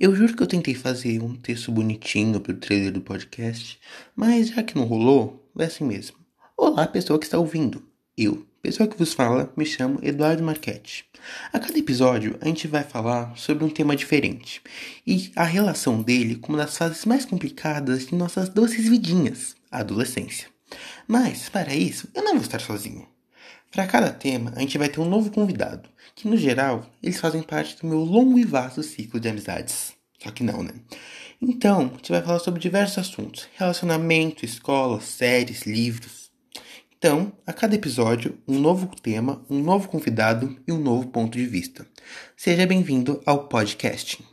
Eu juro que eu tentei fazer um texto bonitinho pro trailer do podcast, mas já que não rolou, vai assim mesmo. Olá, pessoa que está ouvindo. Eu, pessoa que vos fala, me chamo Eduardo Marchetti. A cada episódio, a gente vai falar sobre um tema diferente e a relação dele com uma das fases mais complicadas de nossas doces vidinhas, a adolescência. Mas, para isso, eu não vou estar sozinho. Para cada tema, a gente vai ter um novo convidado, que no geral, eles fazem parte do meu longo e vasto ciclo de amizades. Só que não, né? Então, a gente vai falar sobre diversos assuntos: relacionamento, escola, séries, livros. Então, a cada episódio, um novo tema, um novo convidado e um novo ponto de vista. Seja bem-vindo ao podcasting.